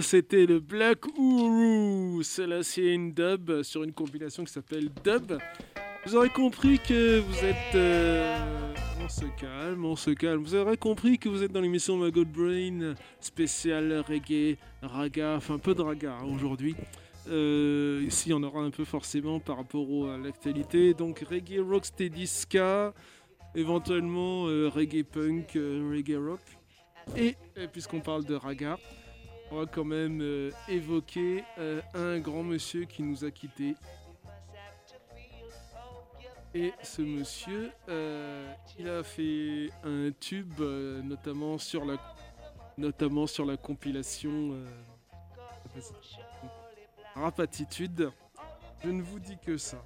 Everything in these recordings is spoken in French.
C'était le Black Ourou. Cela, c'est une dub sur une compilation qui s'appelle Dub. Vous aurez compris que vous êtes. Euh, on se calme, on se calme. Vous aurez compris que vous êtes dans l'émission My God Brain spéciale reggae, raga, enfin peu de raga hein, aujourd'hui. Euh, ici, il y en aura un peu forcément par rapport à l'actualité. Donc, reggae, rocksteady, ska, éventuellement euh, reggae punk, reggae rock. Et puisqu'on parle de raga, on va quand même euh, évoquer euh, un grand monsieur qui nous a quittés. Et ce monsieur, euh, il a fait un tube, notamment, sur la, notamment sur la compilation Rap Attitude. Je ne vous dis que ça.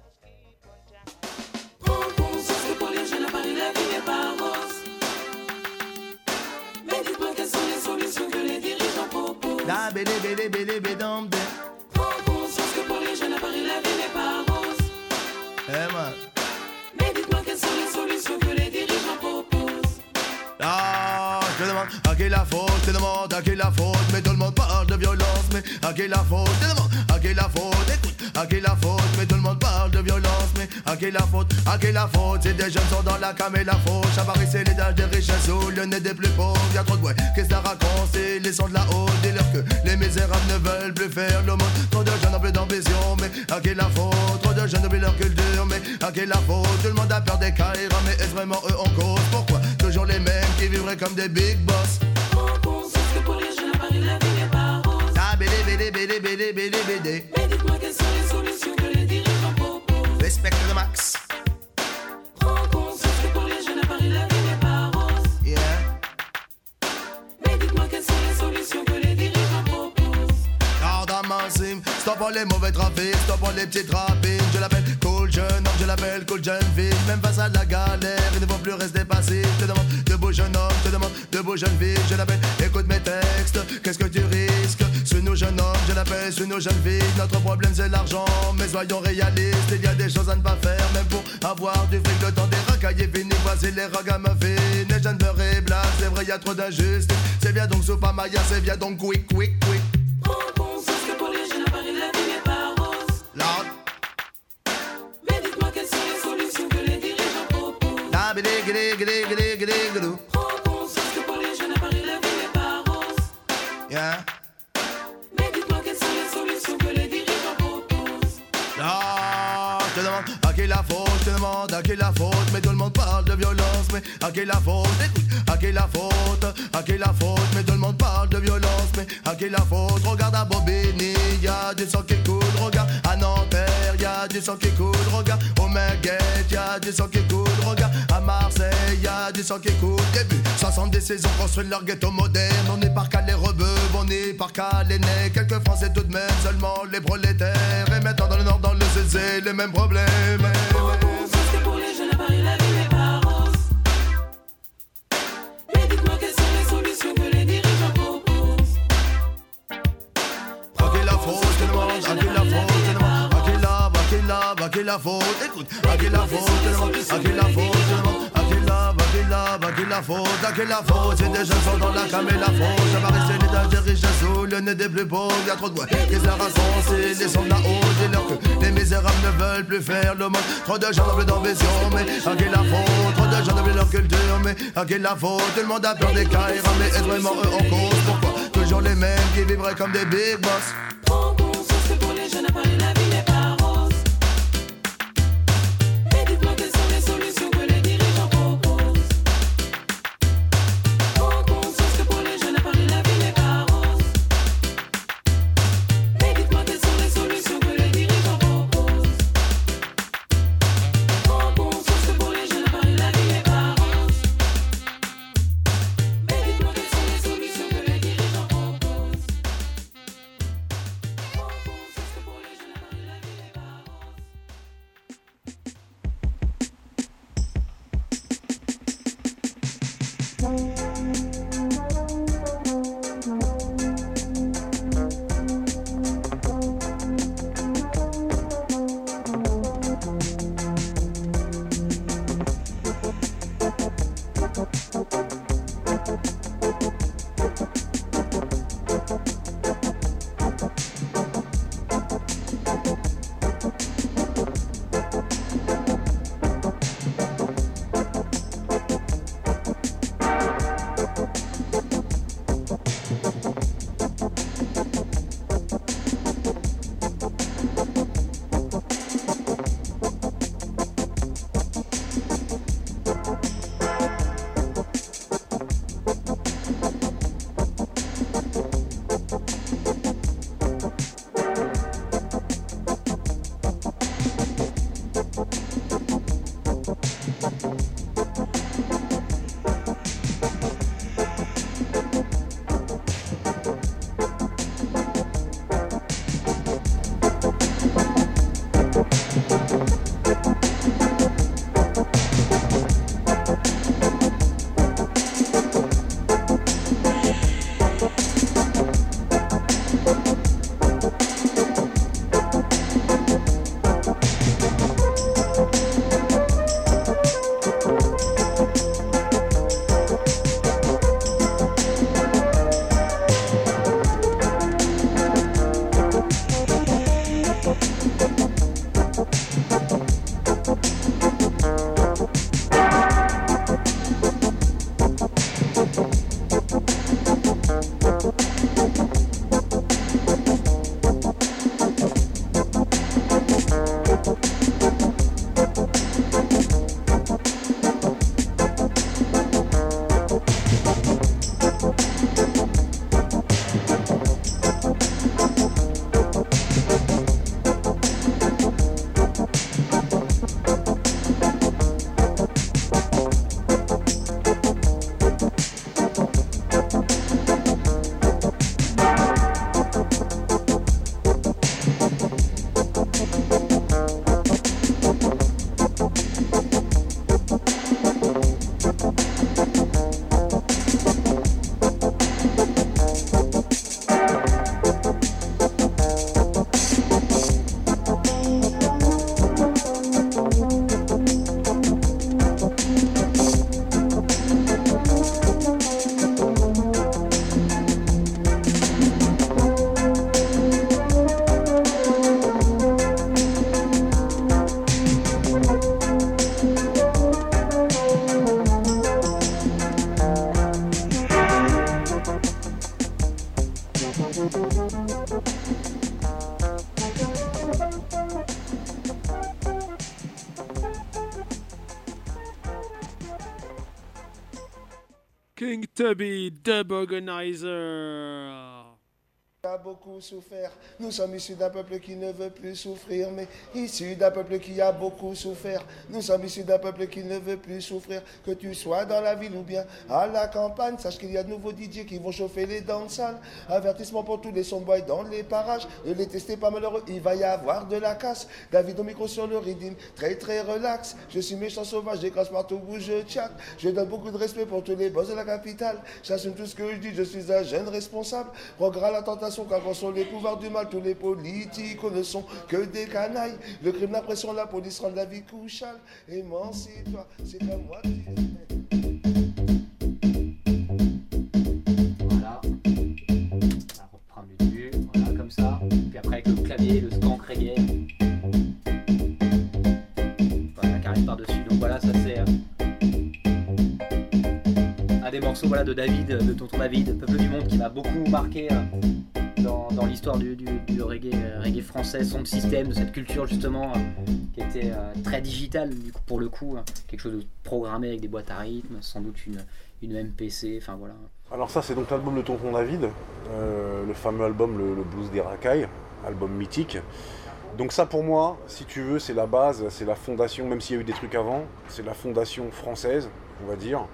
La bélé bélé bélé bédam de. Prends conscience que pour les jeunes à Paris la vie n'est pas rose. Eh man. Mais dites-moi quelles sont les solutions que les dirigeants proposent. Ah, je demande à qui la faute, je demande à qui la faute, mais tout le monde parle de violence, mais à qui la faute, je demande à qui la faute, écoute, à qui la faute, mais tout le monde parle de violence, mais à qui la faute, à qui la faute, c'est des jeunes sont dans la cam et la fauche, à Paris c'est dages des richesses ou le nez des plus pauvres, y'a trop de ouais, qu'est-ce que ça raconte, c'est les sons de la haute, dis-leur que les misérables ne veulent plus faire le monde, trop de jeunes ont plus d'ambition, mais à qui la faute, trop de jeunes oublient leur culture, mais à qui la faute, tout le monde a peur des caïras, mais est-ce vraiment eux en cause, pourquoi toujours les mêmes qui vivraient comme des big boss? Bédé, bédé, bédé, bédé, bédé. Mais dites-moi quelles sont les solutions que les dirigeants proposent? Respecte le max. Prends conscience que pour les jeunes à Paris la vie n'est pas rose. Yeah. Mais dites-moi quelles sont les solutions que les dirigeants proposent? Garde à ma sim, stop pour les mauvais trafics, stop pour les petites rapines. Je l'appelle cool jeune homme, je l'appelle cool jeune fille. Même face à la galère, il ne faut plus rester passif. Je te demande de beaux jeunes hommes, je te demande de beaux jeunes filles. Je l'appelle, écoute mes textes, qu'est-ce que tu risques? Jeunes hommes, je l'appelle, sur nos jeunes filles. Notre problème c'est l'argent, mais soyons réalistes. Il y a des choses à ne pas faire, même pour avoir du fric. Le temps des racailles est fini, voici les ragamuffins. Les jeunes beurrent et blagues, c'est vrai, y a trop d'injustice. C'est bien donc Super Maya, c'est bien donc quick, quick, quick. Prends conscience que pour les jeunes à Paris la vie n'est pas rose. Mais dites-moi quelles sont les solutions que les dirigeants proposent? Prends conscience que pour les jeunes à Paris la vie n'est pas rose. Yeah. Qui la faute, je demande à qui la faute, mais tout le monde parle de violence, mais à qui la faute, écoute, à qui la faute, à qui la faute, mais tout le monde parle de violence, mais à qui la faute, regarde à Bobigny, y a du sang qui coule, regarde à Nanterre, y a du sang qui coule, regarde au Menguette, y a du sang qui coule, regarde à Marseille, y a du sang qui coule, début 70 saisons construisent leur ghetto moderne, on est par qu'à les rebeux, on est par qu'à les nez, quelques français tout de même, seulement les prolétaires, et maintenant les mêmes problèmes. Prends conscience que pour les jeunes à Paris la vie n'est pas rose. Mais dites-moi quelles sont les solutions que les dirigeants proposent? À qui la faute, je te demande, à qui la faute, je te demande, à qui la, à qui la, à qui la faute, écoute, à qui la faute, je te demande, à qui la faute, la, à qui la, qui faute, à qui la faute, c'est des jeunes sont dans la cam et la faute, ça va rester les dages des richesses sous le nez des plus pauvres, y'a trop de ouais, qu'est-ce la raconte, c'est des sons de la haute, dis-leur que les misérables ne veulent plus faire le monde, trop de gens n'ont plus d'ambition, mais à qui la faute, trop de gens n'ont plus leur culture, mais à qui la faute, tout le monde a peur des caïras, mais est-ce vraiment eux en cause, pourquoi, toujours les mêmes qui vivraient comme des big boss, Prends conscience que pour les jeunes la vie Tubby, Dub Organizer. a souffert. Nous sommes issus d'un peuple qui ne veut plus souffrir, mais issus d'un peuple qui a beaucoup souffert. Nous sommes issus d'un peuple qui ne veut plus souffrir. Que tu sois dans la ville ou bien à la campagne, sache qu'il y a de nouveaux DJ qui vont chauffer les dents sales. Avertissement pour tous les somboys dans les parages. Ne les testez pas malheureux, il va y avoir de la casse. David au micro sur le rythme, très très relax. Je suis méchant sauvage, j'écrase partout où je chatte. Je donne beaucoup de respect pour tous les boss de la capitale. J'assume tout ce que je dis, je suis un jeune responsable. Regrette la tentation quand sont les pouvoirs du mal, tous les politiques ne sont que des canailles. Le crime, la pression, la police rend la vie couchale. Émancipe-toi, c'est à moi Voilà. On va reprendre le début. Voilà, comme ça. Puis après, avec le clavier, le skank reggae. Voilà, qui arrive par-dessus. Donc voilà, ça c'est. euh, un des morceaux voilà, de David, de Tonton David, Peuple du Monde, qui m'a beaucoup marqué euh, dans, l'histoire du, euh, reggae français, son système, de cette culture justement, euh, qui était euh, très digitale pour le coup, hein. quelque chose de programmé avec des boîtes à rythme, sans doute une, une MPC, enfin voilà. Alors ça c'est donc l'album de Tonton David, le fameux album le, le Blues des Racailles, album mythique. Donc ça pour moi, si tu veux, c'est la base, c'est la fondation, même s'il y a eu des trucs avant, c'est la fondation française, on va dire.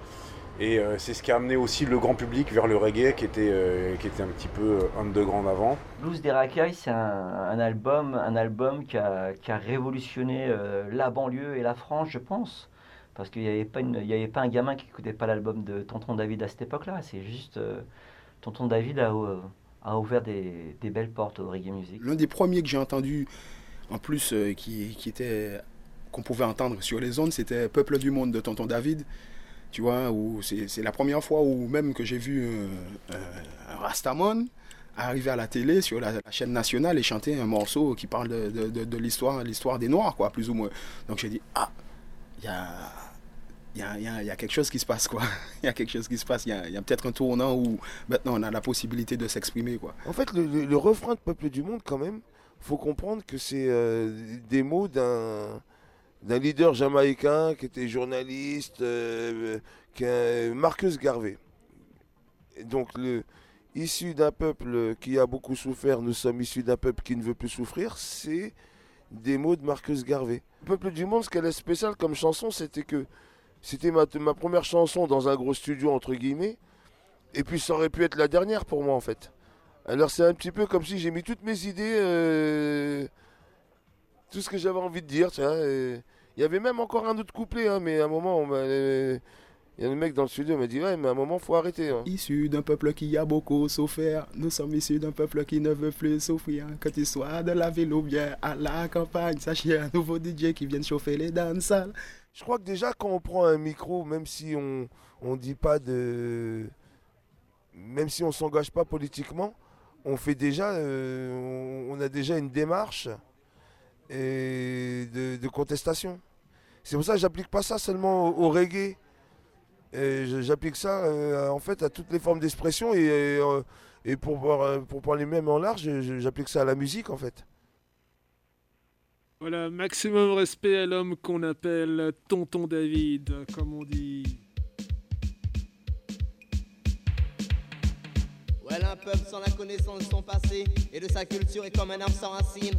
Et euh, c'est ce qui a amené aussi le grand public vers le reggae qui était, euh, qui était un petit peu euh, underground avant. Blues des racailles, c'est un, un album, un album qui a, qui a révolutionné euh, la banlieue et la France, je pense. Parce qu'il n'y avait, pas une- il y avait pas un gamin qui n'écoutait pas l'album de Tonton David à cette époque-là. C'est juste. euh, Tonton David a, a ouvert des, des belles portes au reggae music. L'un des premiers que j'ai entendu, en plus, euh, qui, qui était qu'on pouvait entendre sur les ondes, c'était Peuple du Monde de Tonton David. Tu vois, c'est la première fois où même que j'ai vu euh, euh, un Rastamon arriver à la télé sur la, chaîne nationale et chanter un morceau qui parle de, de- l'histoire l'histoire des Noirs, quoi, plus ou moins. Donc j'ai dit, ah, il y a, y, y a- quelque chose qui se passe, quoi. Il y a quelque chose qui se passe. Il y a, peut-être un tournant où maintenant on a la possibilité de s'exprimer, quoi. En fait, le, le- le refrain de Peuple du Monde, quand même, faut comprendre que c'est euh, des mots d'un d'un leader jamaïcain qui était journaliste, euh, qui est Marcus Garvey. Donc, le, issu d'un peuple qui a beaucoup souffert, nous sommes issus d'un peuple qui ne veut plus souffrir, c'est des mots de Marcus Garvey. Peuple du Monde, ce qu'elle est spécial comme chanson, c'était que c'était ma, ma première chanson dans un gros studio, entre guillemets, et puis ça aurait pu être la dernière pour moi, en fait. Alors c'est un petit peu comme si j'ai mis toutes mes idées, euh, tout ce que j'avais envie de dire, tiens. et Il y avait même encore un autre couplet, hein, mais à un moment, on euh, il y a le mec dans le studio qui m'a dit, ouais, mais à un moment, faut arrêter. hein. Issus d'un peuple qui a beaucoup souffert, nous sommes issus d'un peuple qui ne veut plus souffrir. Que tu sois de la ville ou bien à la campagne, sache qu'il y a un nouveau DJ qui vient chauffer les danses. Je crois que déjà, quand on prend un micro, même si on on dit pas de... Même si on s'engage pas politiquement, on fait déjà... euh, on a déjà une démarche et de, de contestation. C'est pour ça que j'applique pas ça seulement au, au reggae. J'applique ça euh, en fait à toutes les formes d'expression et, euh, et pour, par- pour parler même en large, j'applique ça à la musique en fait. Voilà, maximum respect à l'homme qu'on appelle Tonton David, comme on dit. Ouais, un peuple sans la connaissance de son passé et de sa culture est comme un arbre sans racines.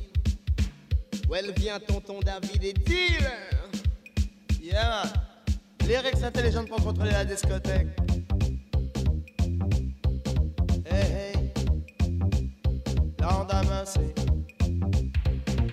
Ouais, elle vient tonton David et dealer. Yeah. Lyrics intelligentes pour contrôler la discothèque. Hey, hey. Lendemain, c'est.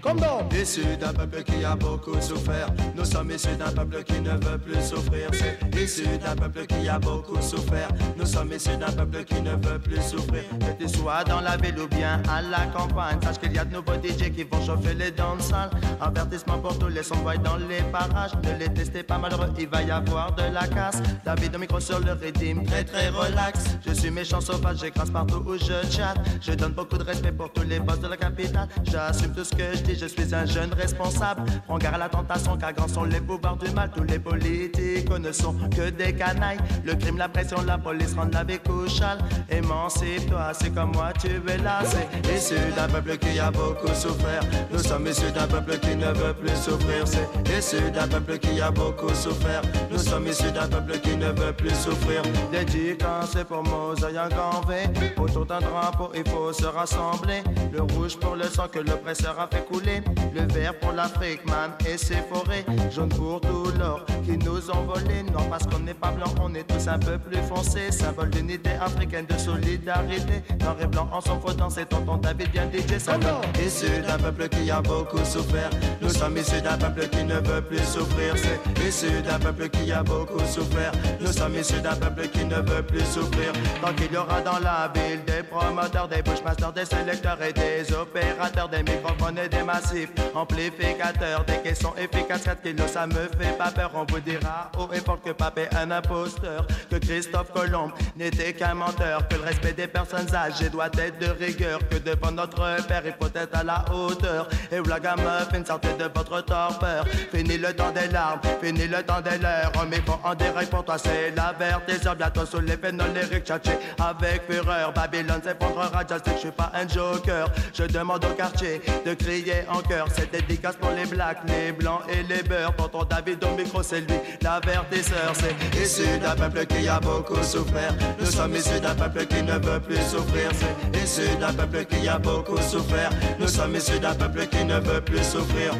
Comme dans Issus d'un peuple qui a beaucoup souffert, nous sommes issus d'un peuple qui ne veut plus souffrir. Issus d'un peuple qui a beaucoup souffert, nous sommes issus d'un peuple qui ne veut plus souffrir. Que tu sois dans la ville ou bien à la campagne, sache qu'il y a de nouveaux DJ qui vont chauffer les dents sales. Avertissement pour tous les somboys dans les parages, ne les testez pas malheureux, il va y avoir de la casse. David au micro sur le rythme, très très relax. Je suis méchant sauvage, j'écrase partout où je chatte. Je donne beaucoup de respect pour tous les boss de la capitale. J'assume tout ce que je dis, je suis un jeune responsable. Prends garde à la tentation, car grands sont les pouvoirs du mal. Tous les politiques ne sont que des canailles. Le crime, la pression, la police rendent la vie couchale. Émancipe-toi, c'est comme moi, tu es là. C'est issu d'un peuple qui a beaucoup souffert. Nous sommes issus d'un peuple qui ne veut plus souffrir. C'est issu d'un peuple qui a beaucoup souffert. Nous sommes issus d'un peuple qui ne veut plus souffrir. Dédicace pour Mosaï en grand V. Autour d'un drapeau, il faut se rassembler. Le rouge pour le sang que l'oppresseur a fait couler. Le vert pour l'Afrique, man, et ses forêts. Jaune pour tout l'or qui nous ont volé. Non, parce qu'on n'est pas blanc, on est tous un peu plus foncé. Symbole d'unité africaine, de solidarité. Noir et blanc en son faudant, c'est tonton David bien DJ. Symbole issu d'un peuple qui a beaucoup souffert. Nous sommes issus d'un peuple qui ne veut plus souffrir. C'est issu d'un peuple qui a beaucoup souffert. Nous sommes issus d'un peuple qui ne veut plus souffrir. Tant qu'il y aura dans la ville des promoteurs, des bushmasters, des sélecteurs et des opérateurs, des microphones et des massifs, amplificateurs, des caissons efficaces, 4 kilos, ça me fait pas peur. On vous dira haut et fort que Pape est un imposteur, que Christophe Colomb n'était qu'un menteur, que le respect des personnes âgées doit être de rigueur, que devant notre père il faut être à la hauteur. Et Vlagamuffin, sortez de votre torpeur. Fini le temps des larmes, fini le temps des leurs. Mais bon, en direct pour toi, c'est la vertiseur. Bientôt sous les phénomènes lyriques, tchatché avec fureur. Babylone s'effondrera, just que je suis pas un joker. Je demande au quartier de crier en chœur. C'est dédicace pour les blacks, les blancs et les beurs. Tonton David au micro, c'est lui, l'avertisseur. C'est issu d'un peuple qui a beaucoup souffert. Nous sommes issus d'un peuple qui ne veut plus souffrir. C'est issu d'un peuple qui a beaucoup souffert. Nous sommes issus d'un peuple qui ne veut plus souffrir.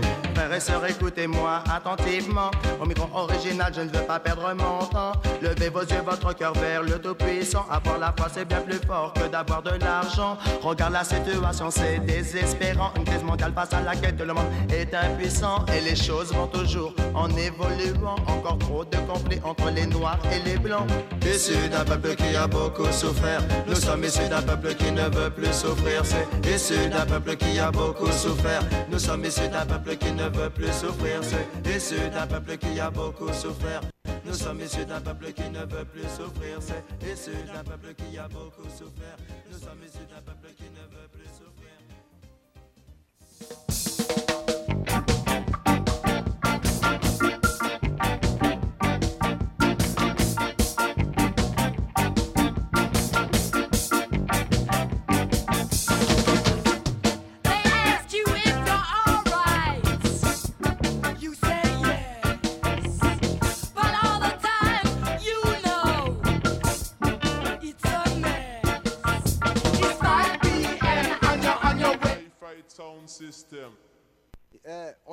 Frères et sœurs, écoutez-moi attentivement. Au micro original, je ne veux pas perdre mon temps. Levez vos yeux, votre cœur vers le Tout-Puissant. Avoir la foi, c'est bien plus fort que d'avoir de l'argent. Regarde la situation, c'est désespérant. Une crise mondiale face à laquelle tout le monde est impuissant. Et les choses vont toujours en évoluant. Encore trop de conflits entre les noirs et les blancs. Issus d'un peuple qui a beaucoup souffert. Nous sommes issus d'un peuple qui ne veut plus souffrir. C'est issu d'un peuple qui a beaucoup souffert. Nous sommes issus d'un peuple qui ne veut plus souffrir. C'est issu d'un peuple qui a beaucoup souffert. Nous sommes issus d'un peuple qui ne veut plus souffrir. C'est issu d'un peuple qui a beaucoup souffert. Nous sommes issus d'un peuple qui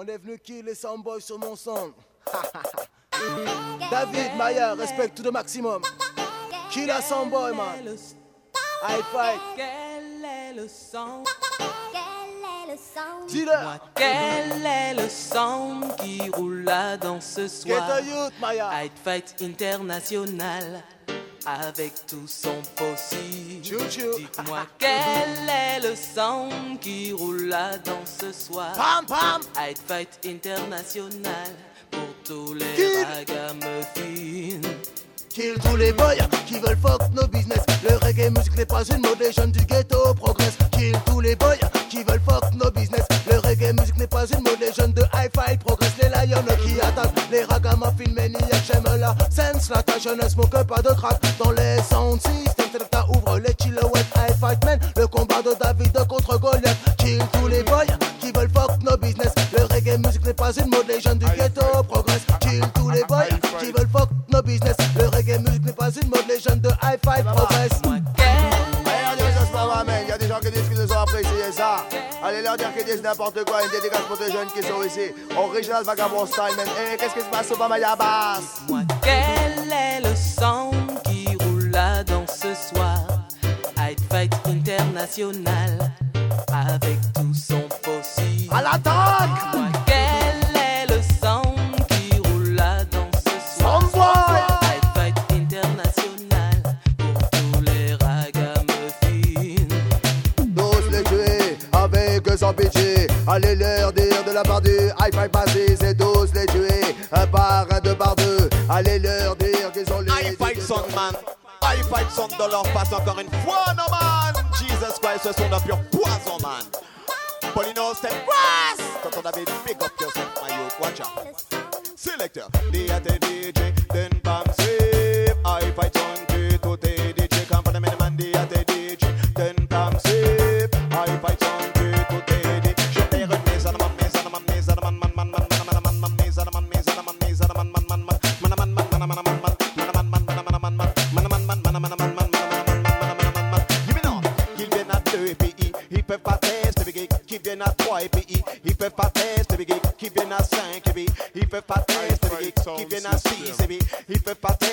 on est venu kill les soundboys sur mon son. David Maya, respecte tout le maximum. Kill la soundboy, man? High five. Quel est le son Dis-le. Quel est le son qui roule là dans ce Get soir? a youth, Maya. Fight Fight International avec tout son possible. Dites-moi quel est le son qui roule là dans ce soir Pam, pam. Fight Fight International pour tous les Kill. ragamuffins. Kill tous les boys qui veulent fuck nos business. Le reggae music n'est pas une mode, les jeunes du ghetto progressent. Kill tous les boys qui veulent fuck nos business. Le reggae music n'est pas une mode, les jeunes de hi-fi progressent. Les lions qui attaquent, les ragamuffins maniaques. J'aime la sense, la ta jeunesse, smoke pas de crack. Dans les sound systems, Selecta ouvre les chillouettes, high fight man. Le combat de David contre Goliath. Kill tous les boys qui veulent fuck nos business. Le reggae music n'est pas une mode, les jeunes du ghetto progressent. Kill tous les boys qui veulent fuck nos business. Le reggae music n'est pas une mode, les jeunes de hi-fi progressent. Allez, on dit ça, c'est pas vrai, man. Il y a des gens qui disent qu'ils nous ont apprécié ça. Allez leur dire qu'ils disent n'importe quoi. Une dédicace pour les jeunes qui sont ici. Original Vagabond Style, man. Eh, qu'est-ce qui se passe au Bamaya Bass? Quel est le son qui roule là dans ce soir? Fight Fight International avec tout son possible. À l'attaque Allez leur dire de la part du high five passé, c'est tous les tuer un par un, deux par deux. Allez leur dire qu'ils ont les. High fight son man. High fight son dans leur face encore une fois, no man. Jesus Christ, ce sont de pur poison, man. Polino, step grass. Tonton David, big up yourself, my youth. Watch out. Selector, the viennent à toi et puis ils, peuvent pas faire, c'est qui viennent à 5 et puis ils peuvent pas faire, c'est qui viennent à 6 et puis ils peuvent pas faire.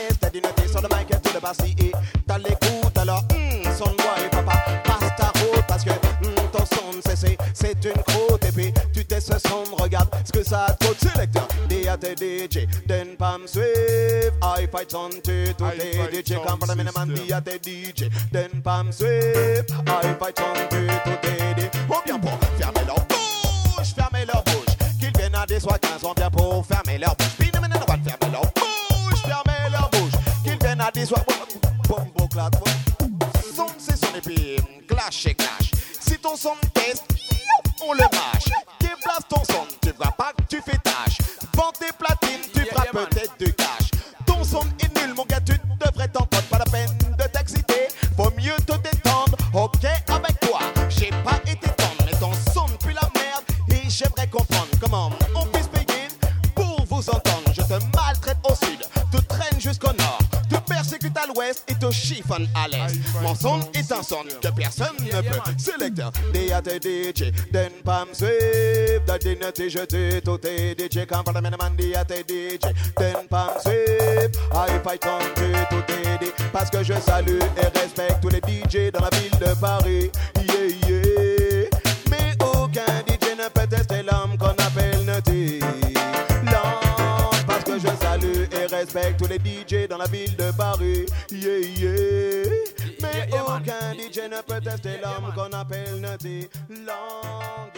DJ, then pam swift, I fight on to to the DJ, come for the minimum, DAT DJ, then pam swift, I fight on to to the DJ, on vient pour fermer leur bouche, fermer leur bouche, qu'ils viennent à des soins 15, on vient pour fermer leur bouche, puis nous maintenant on va fermer leur bouche, fermer leur bouche, qu'ils viennent à des soins, bombo clat, son c'est son puis clash et clash, si ton son teste, 62 personnes yeah, yeah, Selecteur, des à tes DJ, den pam save, da din te jeté, tout est DJ, quand par la man di à tes DJ, den pam save, I fight country, tout est dit, parce que je salue et respecte tous les DJ dans la ville de Paris, yeah, yeah. Mais aucun DJ ne peut tester l'homme qu'on appelle Nutty. Parce que je salue et respecte tous les DJ dans la ville de Paris, yeah, yeah. Mais aucun DJ ne peut tester l'homme qu'on appelle Nutty. L'homme,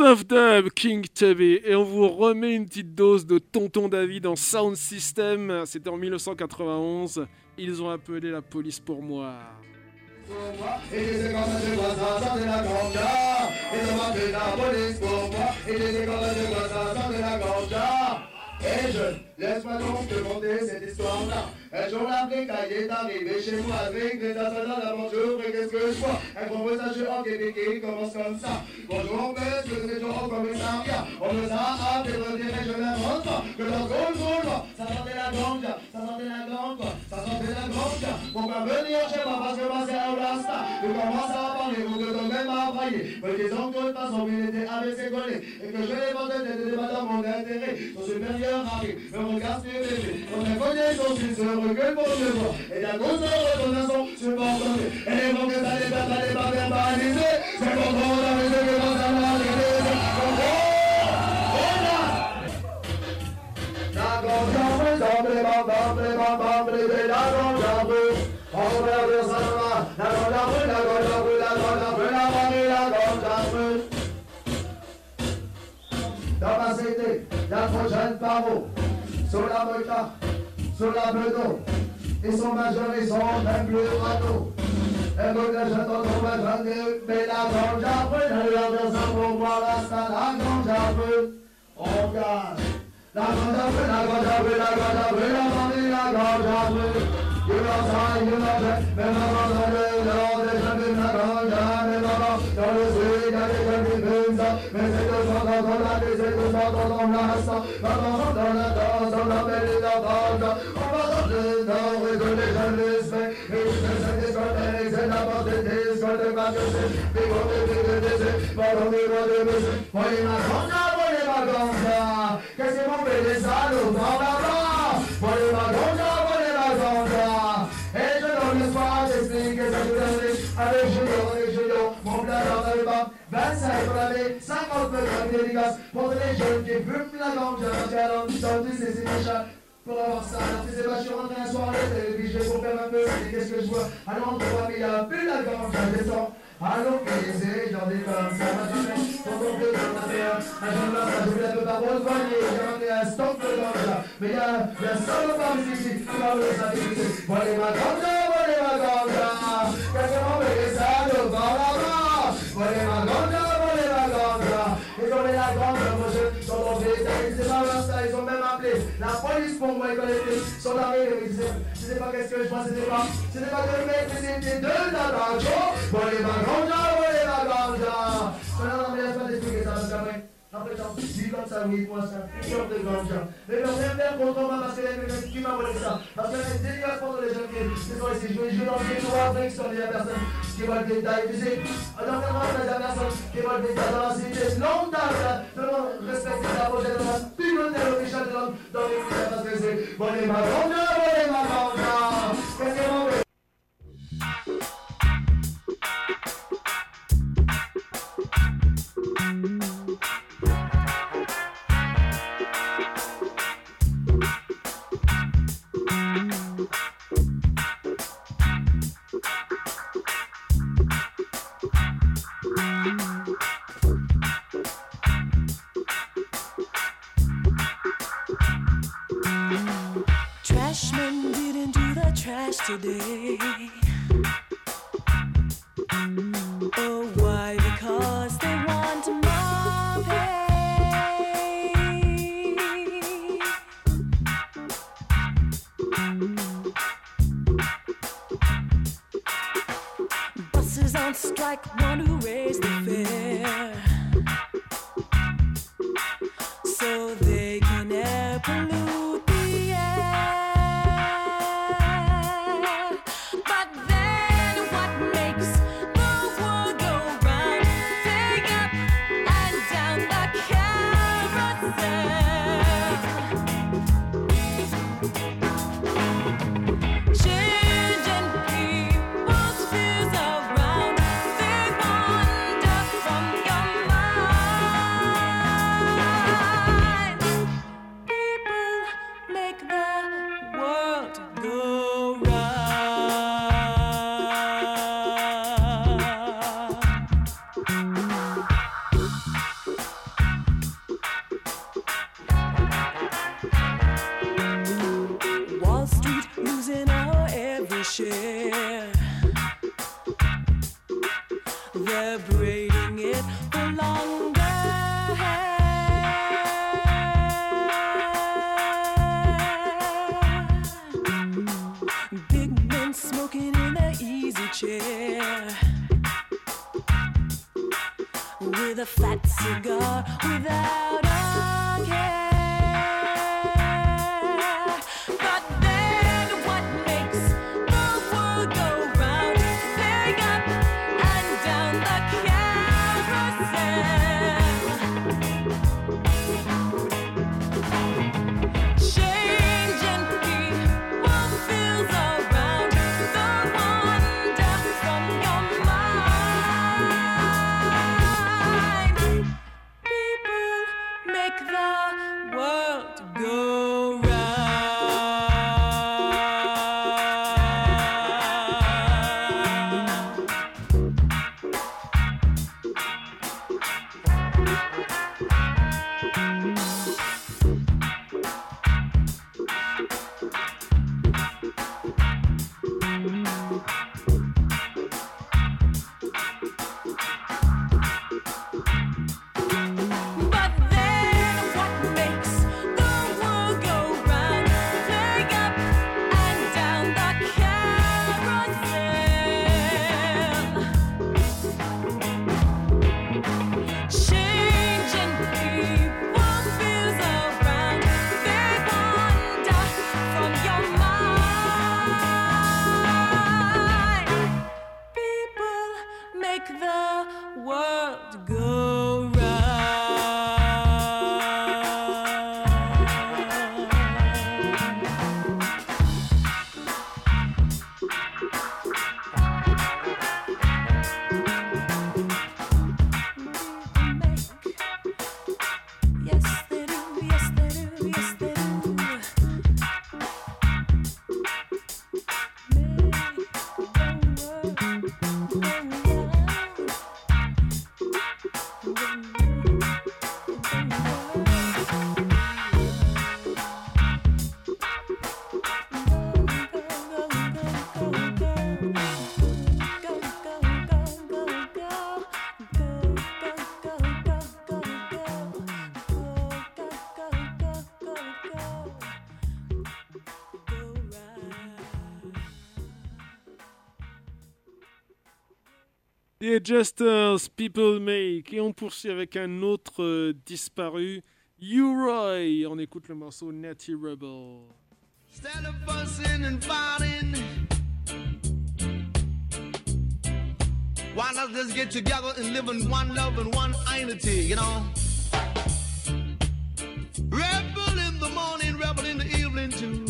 of Dub, King Tubby, et on vous remet une petite dose de Tonton David en Sound System. C'était en 1991. Ils ont appelé la police pour moi. Un jour l'Afrique est arrivé chez moi avec des assassins d'aventure Et qu'est-ce que je vois? Un conversation en Québec qui commence comme ça. Bonjour monsieur, c'est toujours au commissariat. On nous a appelé et je n'invente pas. Que dans le goût ça sentait la ganja Ça sentait la ganja, ça sentait la ganja. Pourquoi venir chez moi? Parce que moi c'est un rasta. Tu commences à parler ou que toi-même à brailler Mais disons que de façon il était avec ses collègues Et que je les vendais des débats dans mon intérêt. Son supérieur arrive, me regarde stupéfait On a connu son fils, se recule pour me voir Et d'un coup se retourne à son subordonné Et les mots que ça les perd, ça les pas verbalisés C'est pour qu'on a les yeux que dans sa main La ganja brûle, d'emblée, d'emblée, d'emblée, la ganja brûle. On verre de Salma, la ganja brûle, la ganja brûle, la ganja brûle, la Marie, la ganja brûle. Dans ma cité, y'a trop jeunes pavots, sur la moca, sur la bedeau. Ils sont majeurs, ils sont même plus radeaux. Et donc les jeunes dans ton vagin, mais la ganja brûle, elle a de ça pour voir la salle, la ganja brûle. On gage. La ganja brûle, la ganja brûle, la ganja brûle, la Marie, la ganja brûle. You know ça, you know that, mais maman dans le nord, les jeunes fument la ganja, mais maman dans le sud, y'a on the ballon de roi de monsieur. Voyez ma ganja, voyez qui fument la ganja. J'ai un homme dans tous ces méchants. Pour ça, tu pas, je suis rentré un soir à la télévision pour faire un peu, qu'est-ce que je vois À l'endroit, mais il y a plus la descends. Allons, baiser, j'en ai comme ça, ma jamais, quand on peut, on a fait un, un jeune là, je voulais peu votre poignet, j'ai ramené un stock de ganja, mais il y a, il y a solo par ici, parle de ça, d'écouter, volez ma ganja, volez ma dans la main, volez ma ganja, volez ma ganja, ils ont mis la ganja, mon jeune, sont tombés, c'est pas ça, ils ont même appelé la police pour moi, ils connaissaient, sont arrivés, ils disaient, je sais pas qu'est-ce que je vois, c'était pas, c'était pas que le mec, c'était de la ganja, volez ma ganja, volez ma ganja, non, non, mais laisse-moi t'expliquer ça, parce j'en dis comme ça, oui, moi, c'est un piqueur de non, même faire contre moi, parce que les qui m'a volé ça, les les qui sont ici, je vais jouer dans le personnes qui dans le la personne qui tailles dans la longtemps, respecter la le dans les c'est, qu'est-ce today. Adjusters, People Make. Et on poursuit avec un autre euh, disparu, U-Roy. On écoute le morceau Natty Rebel. Instead of fussing and fighting, why not just get together and live in one love and one unity, you know? Rebel in the morning, rebel in the evening too.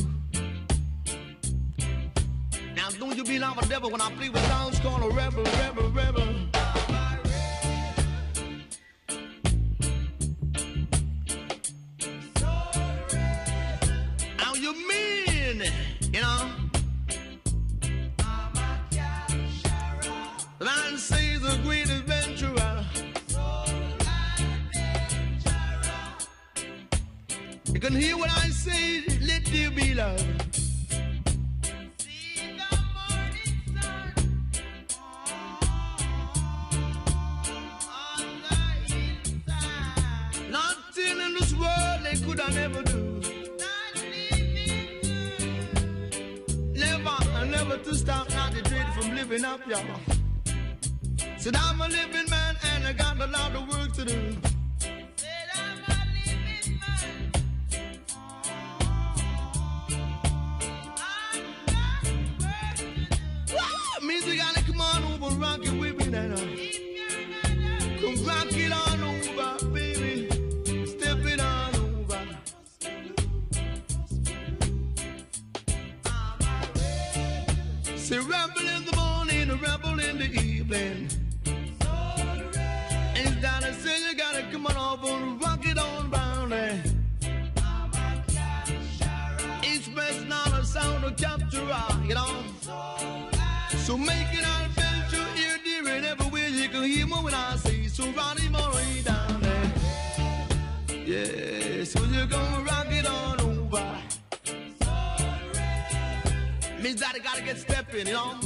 Now don't you be like a devil when I play with sounds called a rebel, rebel, rebel. You can hear what I say, let there be love. Nothing in this world they could I never do. Never, never to stop, not to dread from living up, y'all. Said I'm a living man and I got a lot of work to do. Gotta get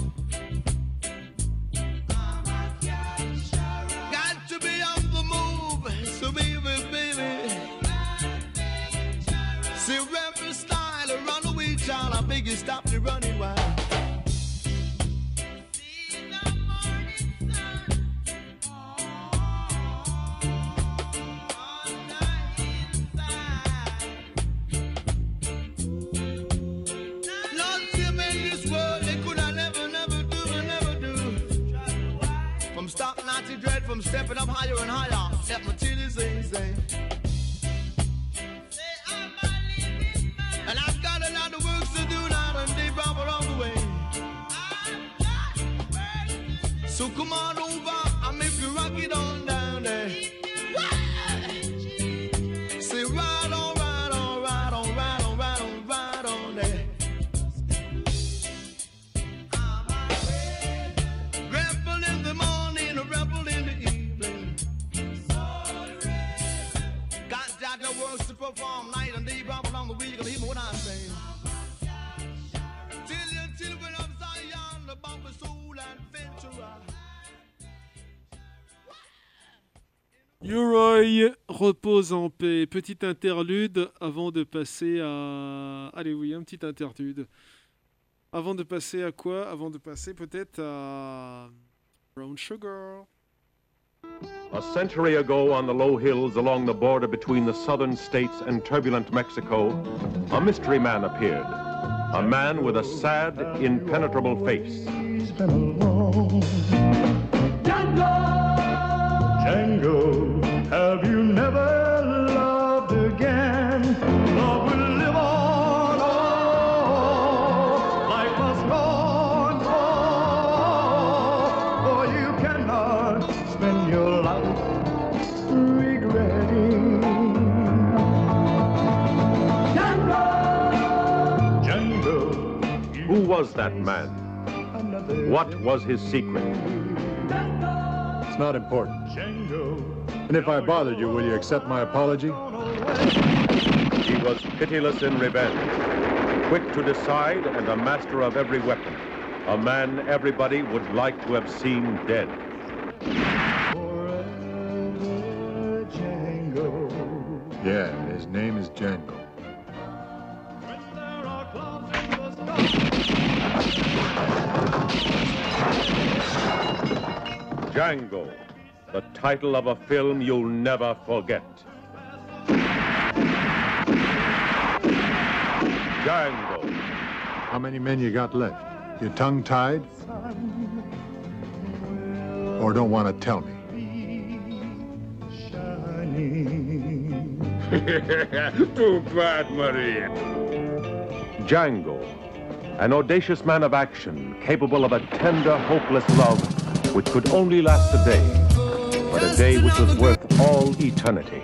repose en paix. Petite interlude avant de passer à. Allez, oui, un petit interlude. Avant de passer à quoi? Avant de passer peut-être à. Brown Sugar. A century ago, on the low hills along the border between the southern states and turbulent Mexico, a mystery man appeared. A man with a sad, impenetrable face. Django, have you never was that man? What was his secret? It's not important. And if I bothered you, will you accept my apology? He was pitiless in revenge, quick to decide and a master of every weapon. A man everybody would like to have seen dead. Yeah, his name is Django. Django, the title of a film you'll never forget. Django. How many men you got left? You tongue tied? Or don't want to tell me? Too bad, Maria. Django, an audacious man of action, capable of a tender, hopeless love which could only last a day, but a day which was worth all eternity.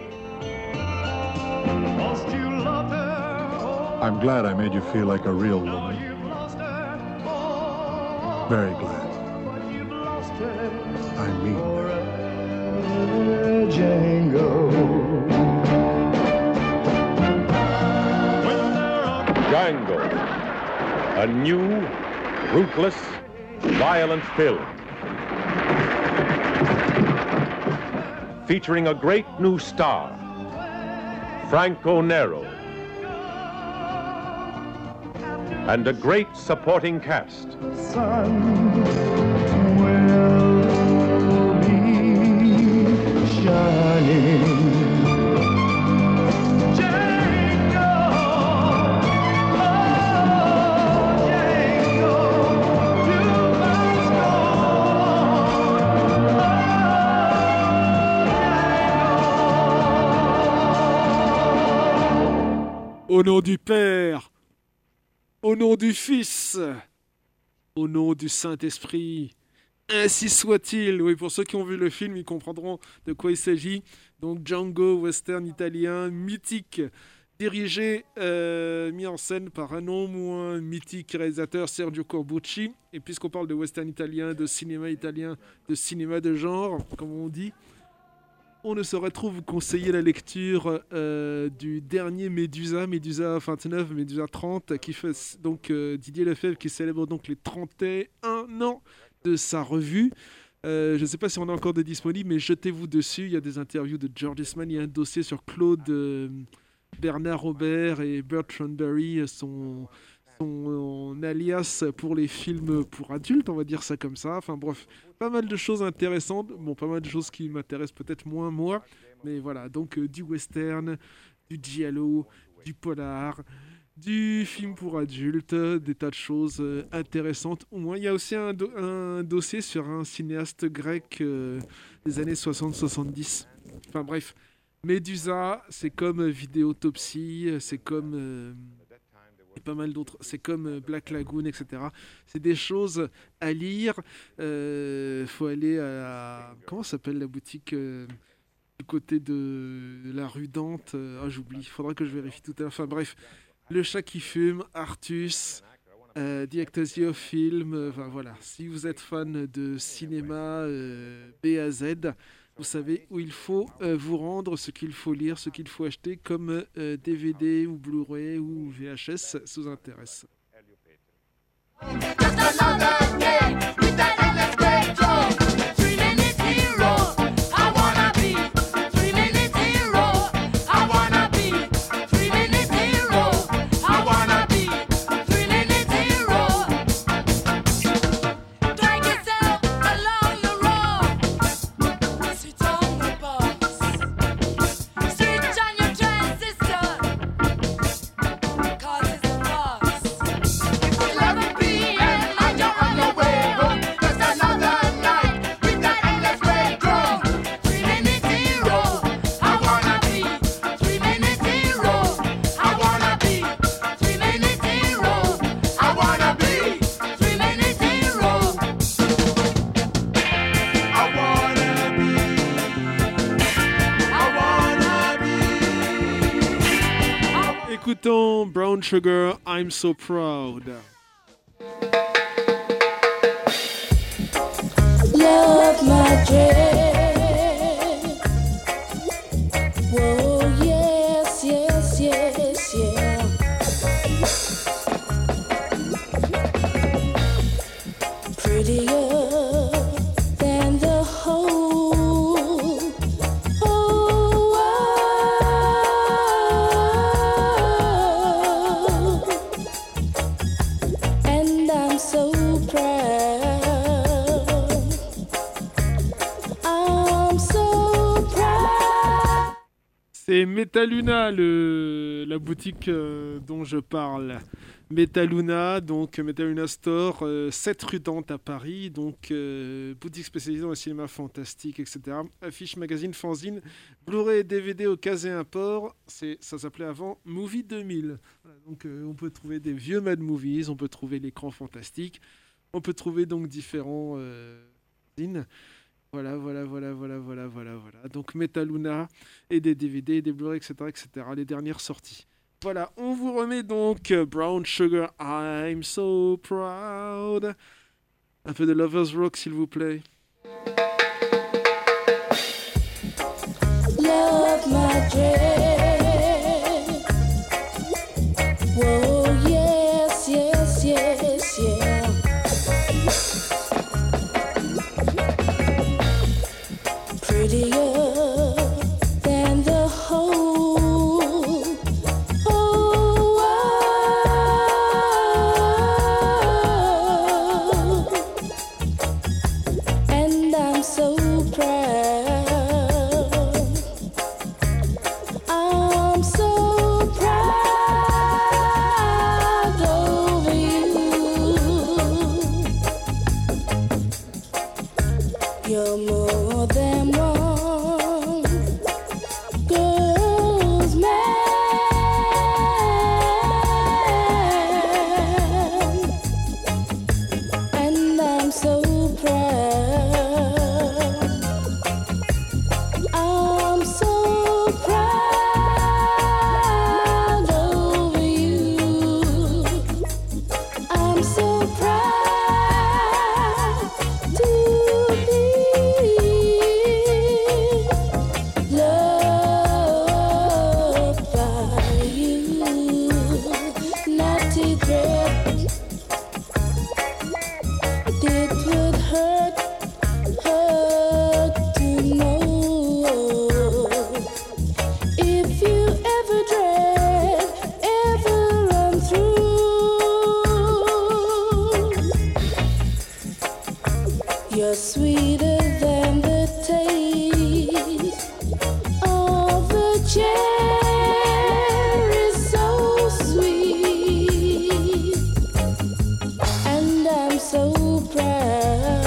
I'm glad I made you feel like a real woman. Very glad. I mean Django, a new, ruthless, violent film. Featuring a great new star, Franco Nero. And a great supporting cast. Au nom du Père, au nom du Fils, au nom du Saint-Esprit, ainsi soit-il. Oui, pour ceux qui ont vu le film, ils comprendront de quoi il s'agit. Donc Django, western italien, mythique, dirigé, euh, mis en scène par un non moins mythique réalisateur Sergio Corbucci. Et puisqu'on parle de western italien, de cinéma italien, de cinéma de genre, comme on dit, on ne saurait trop vous conseiller la lecture euh, du dernier Médusa, Médusa 29, Médusa 30, qui fait donc euh, Didier Lefebvre qui célèbre donc les 31 ans de sa revue. Euh, je ne sais pas si on a encore de disponibles, mais jetez-vous dessus. Il y a des interviews de George Eastman, il y a un dossier sur Claude Bernard Robert et Bertrand Berry, son, son alias pour les films pour adultes, on va dire ça comme ça. Enfin bref, pas mal de choses intéressantes. Bon, pas mal de choses qui m'intéressent peut-être moins moi, mais voilà. Donc euh, du western, du giallo, du polar, du film pour adultes, des tas de choses euh, intéressantes. Au moins, il y a aussi un, do- un dossier sur un cinéaste grec euh, des années 60-70. Enfin bref, Médusa, c'est comme Vidéotopsie, c'est comme... pas mal d'autres. C'est comme euh, Black Lagoon, etc. C'est des choses à lire. Euh, faut aller à... Comment s'appelle la boutique euh, du côté de la rue Dante? Euh, Ah, j'oublie. Faudra que je vérifie tout à l'heure. Enfin bref. Le chat qui fume, Artus, euh, Film. Enfin voilà. Si vous êtes fan de cinéma B à Z, vous savez où il faut euh, vous rendre, ce qu'il faut lire, ce qu'il faut acheter comme euh, DVD ou Blu-ray ou VHS, ça vous intéresse. Sugar, I'm So Proud. Love my dread. C'est Metaluna, la boutique euh, dont je parle. Metaluna, donc Metaluna Store, euh, 7 rue Dante à Paris, donc euh, boutique spécialisée dans le cinéma fantastique, etc. Affiche, magazine, fanzine, Blu-ray DVD au cas et import. Ça s'appelait avant Movie 2000. Voilà, donc euh, on peut trouver des vieux Mad Movies, on peut trouver l'écran fantastique, on peut trouver donc différents euh. Voilà, voilà, voilà, voilà, voilà, voilà, voilà. Donc Metaluna et des DVD, et des Blu-ray, etc., etc. Les dernières sorties. Voilà, on vous remet donc euh, Brown Sugar, I'm so proud. Un peu de Lovers Rock, s'il vous plaît. So proud.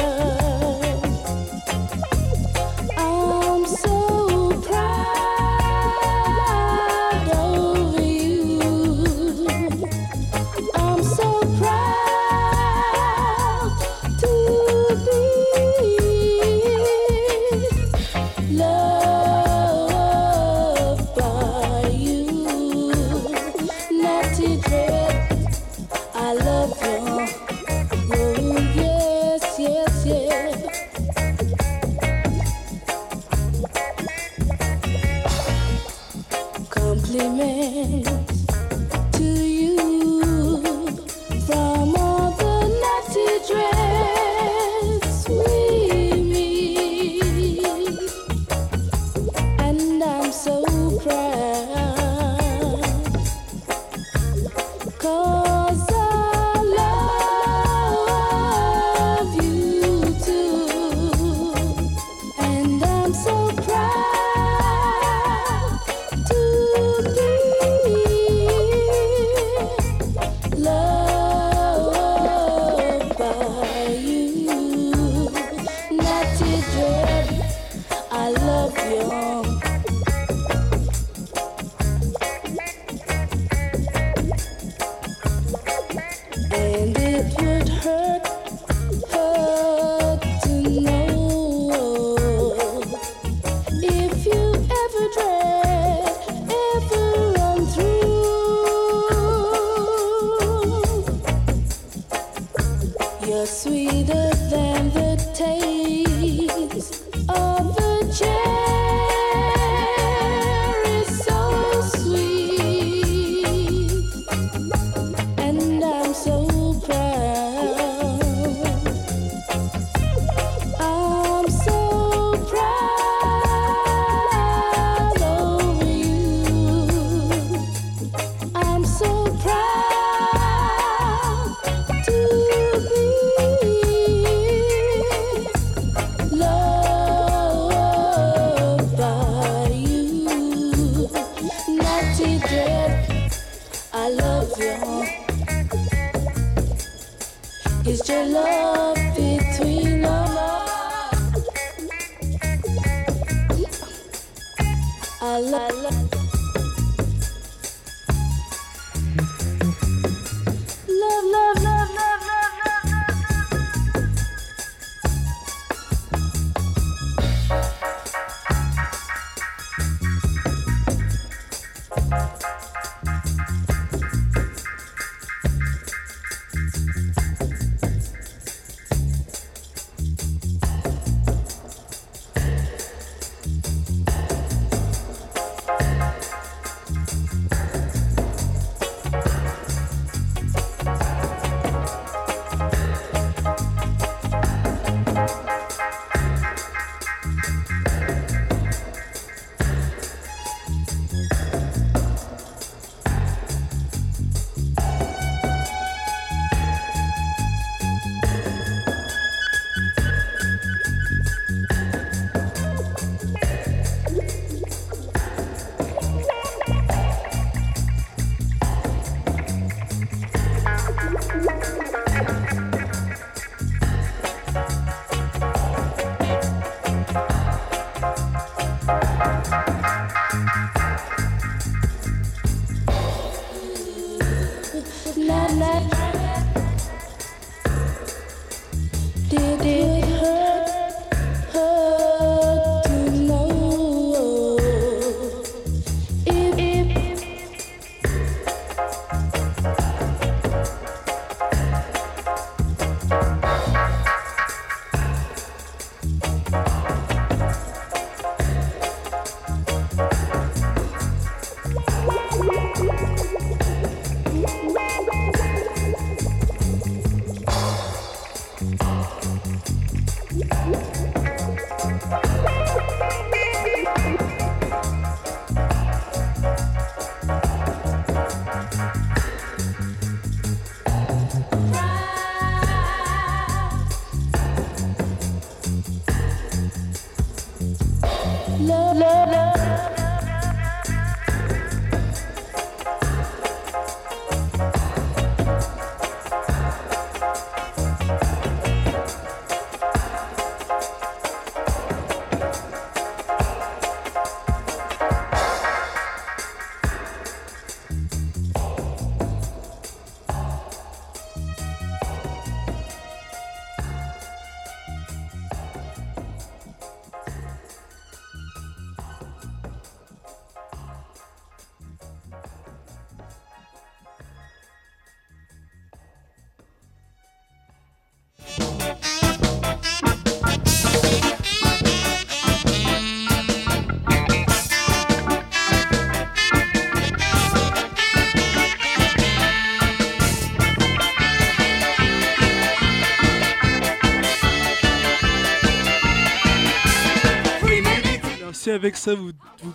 avec ça, vous,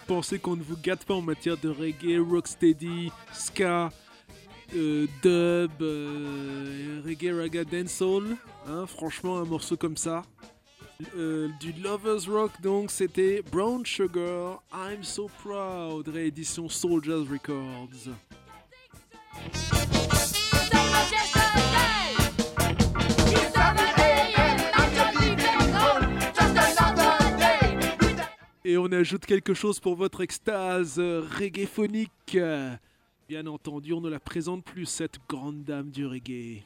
pensez qu'on ne vous gâte pas en matière de reggae, rocksteady, ska, euh, dub, euh, reggae, raga, dancehall. Hein, franchement, un morceau comme ça. Euh, du Lovers Rock, donc c'était Brown Sugar, I'm So Proud, réédition Soldiers Records. et on ajoute quelque chose pour votre extase euh, reggaephonique. Euh, bien entendu, on ne la présente plus, cette grande dame du reggae.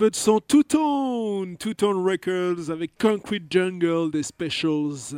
peu de son Two Tone, Two Tone Records avec Concrete Jungle des Specials.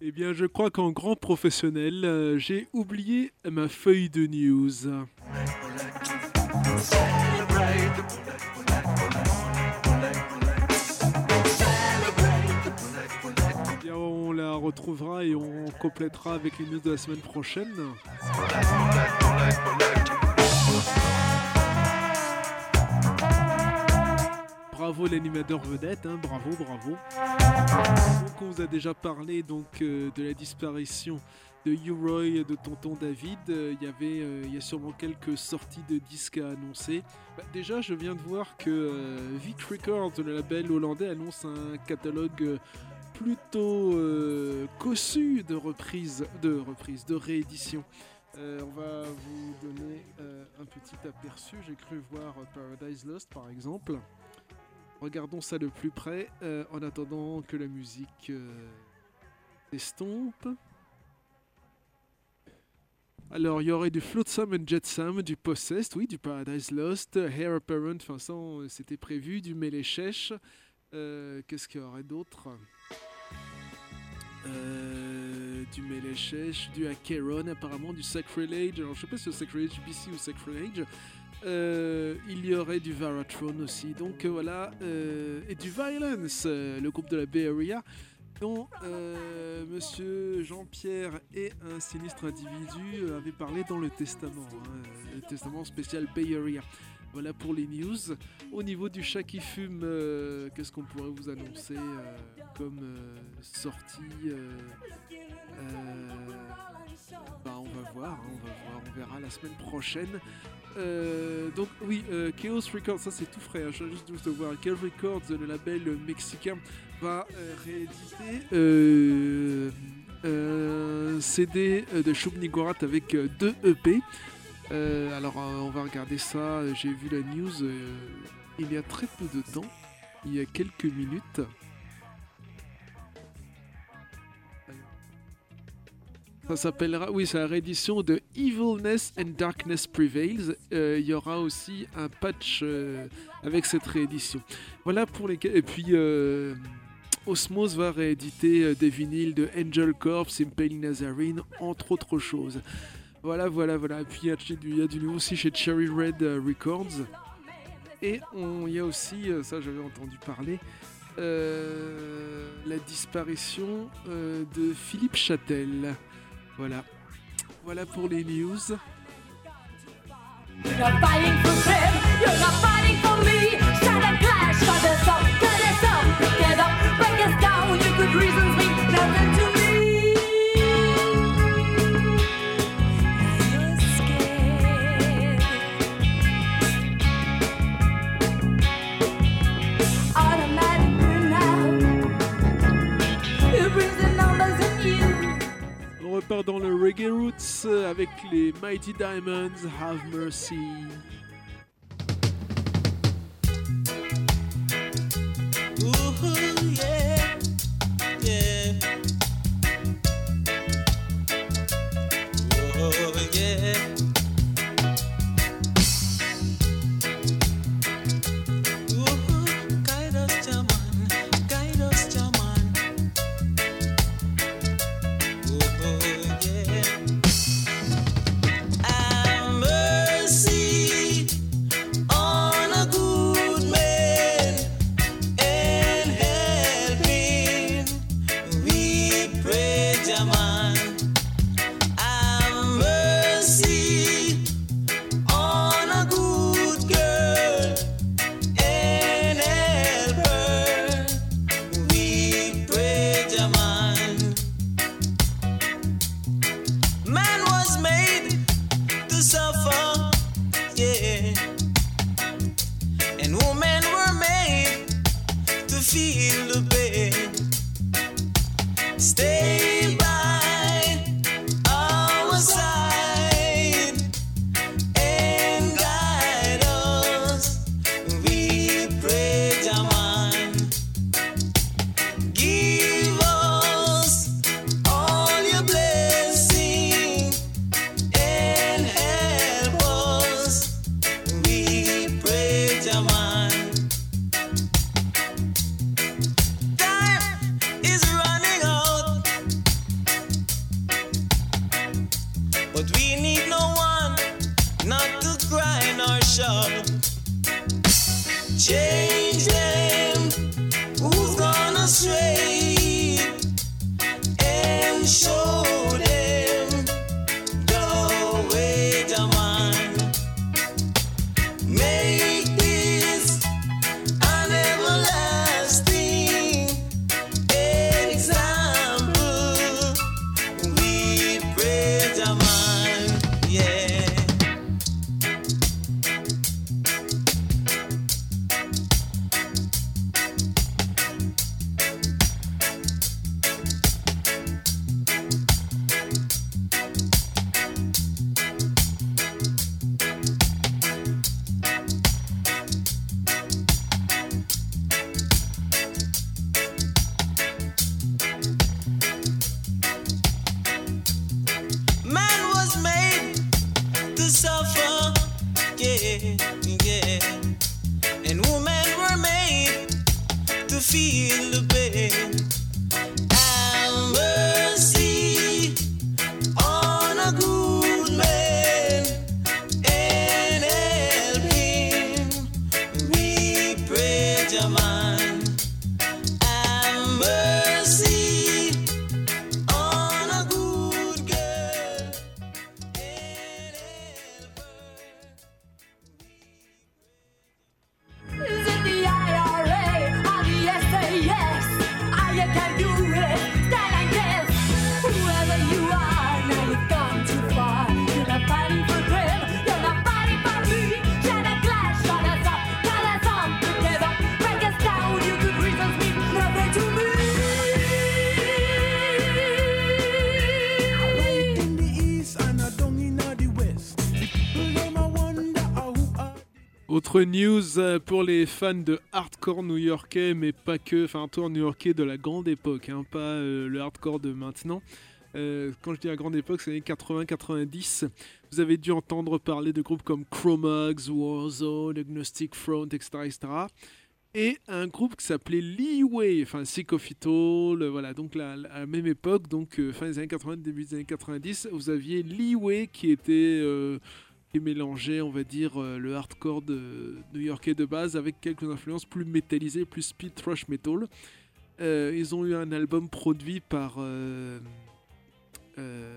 Eh bien, je crois qu'en grand professionnel, euh, j'ai oublié ma feuille de news. Eh bien, on la retrouvera et on complétera avec les news de la semaine prochaine. Bravo l'animateur vedette, hein, bravo, bravo. On vous a déjà parlé donc euh, de la disparition de U-Roy, de Tonton David. Euh, Il y avait, euh, il y a sûrement quelques sorties de disques à annoncer. Bah, déjà, je viens de voir que Vic Records, le label hollandais, annonce un catalogue plutôt cossu de reprises, de rééditions. On va vous donner un petit aperçu. J'ai cru voir Paradise Lost par exemple. Regardons ça de plus près euh, en attendant que la musique euh, s'estompe. Alors, il y aurait du Flotsam and Jetsam, du Possessed, oui, du Paradise Lost, Hair Apparent, enfin ça, c'était prévu, du Melechech. Euh, Qu'est-ce qu'il y aurait d'autre? Euh, Du Melechech, du Acheron, apparemment, du Sacrilege. Alors, je sais pas si c'est Sacrilege BC ou Sacrilege. Euh, il y aurait du Varatron aussi. Donc euh, voilà, euh, et du Violence, le groupe de la Bay Area, dont euh, Monsieur Jean-Pierre et un sinistre individu avaient parlé dans le testament, hein, le testament spécial Bay Area. Voilà pour les news. Au niveau du chat qui fume, qu'est-ce qu'on pourrait vous annoncer comme sortie bah, on va voir, hein, on va voir, on verra la semaine prochaine. Euh, donc oui, euh, Chaos Records, ça c'est tout frais, hein, je viens juste de voir. Chaos Records, le label mexicain, va euh, rééditer un CD de Shub avec deux EP. Alors on va regarder ça, j'ai vu la news il y a très peu de temps, il y a quelques minutes. Ça s'appellera, oui, c'est la réédition de Evilness and Darkness Prevails. Euh, il y aura aussi un patch euh, avec cette réédition. Voilà pour les. Et puis, euh, Osmos va rééditer euh, des vinyles de Angel Corps, Impale Nazarene, entre autres choses. Voilà, voilà, voilà. Et puis, il y a du- il y, a du nouveau aussi chez Cherry Red Records. Et il y a aussi, ça j'avais entendu parler, la disparition de Philippe Châtel. Voilà. Voilà pour les news. On repart dans le reggae roots euh, avec les Mighty Diamonds, Have Mercy. News euh, pour les fans de hardcore new-yorkais, mais pas que, enfin hardcore new-yorkais de la grande époque, hein, pas euh, le hardcore de maintenant. Euh, quand je dis la grande époque, c'est les années 80-90. Vous avez dû entendre parler de groupes comme Chromags, Warzone, Agnostic Front, etc. etc. Et un groupe qui s'appelait Leeway, enfin euh, voilà, donc la- la- à la même époque, donc fin des années 80, début des années 90, vous aviez Leeway qui était euh, mélangeait, on va dire, euh, le hardcore de new-yorkais de base avec quelques influences plus métallisées, plus speed thrash metal. Euh, ils ont eu un album produit par euh, euh,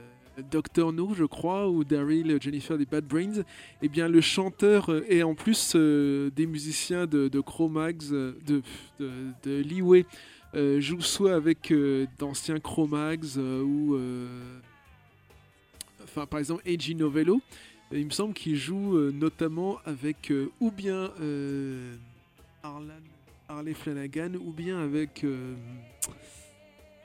Dr. No, je crois, ou Daryl Jennifer des Bad Brains. Et bien, le chanteur euh, est en plus euh, des musiciens de, de Chromags, euh, de, de, de euh, joue soit avec euh, d'anciens Chromags euh, ou. euh, enfin, par exemple, A.G. Novello. Il me semble qu'il joue euh, notamment avec euh, ou bien euh, Harlan- Harley Flanagan ou bien avec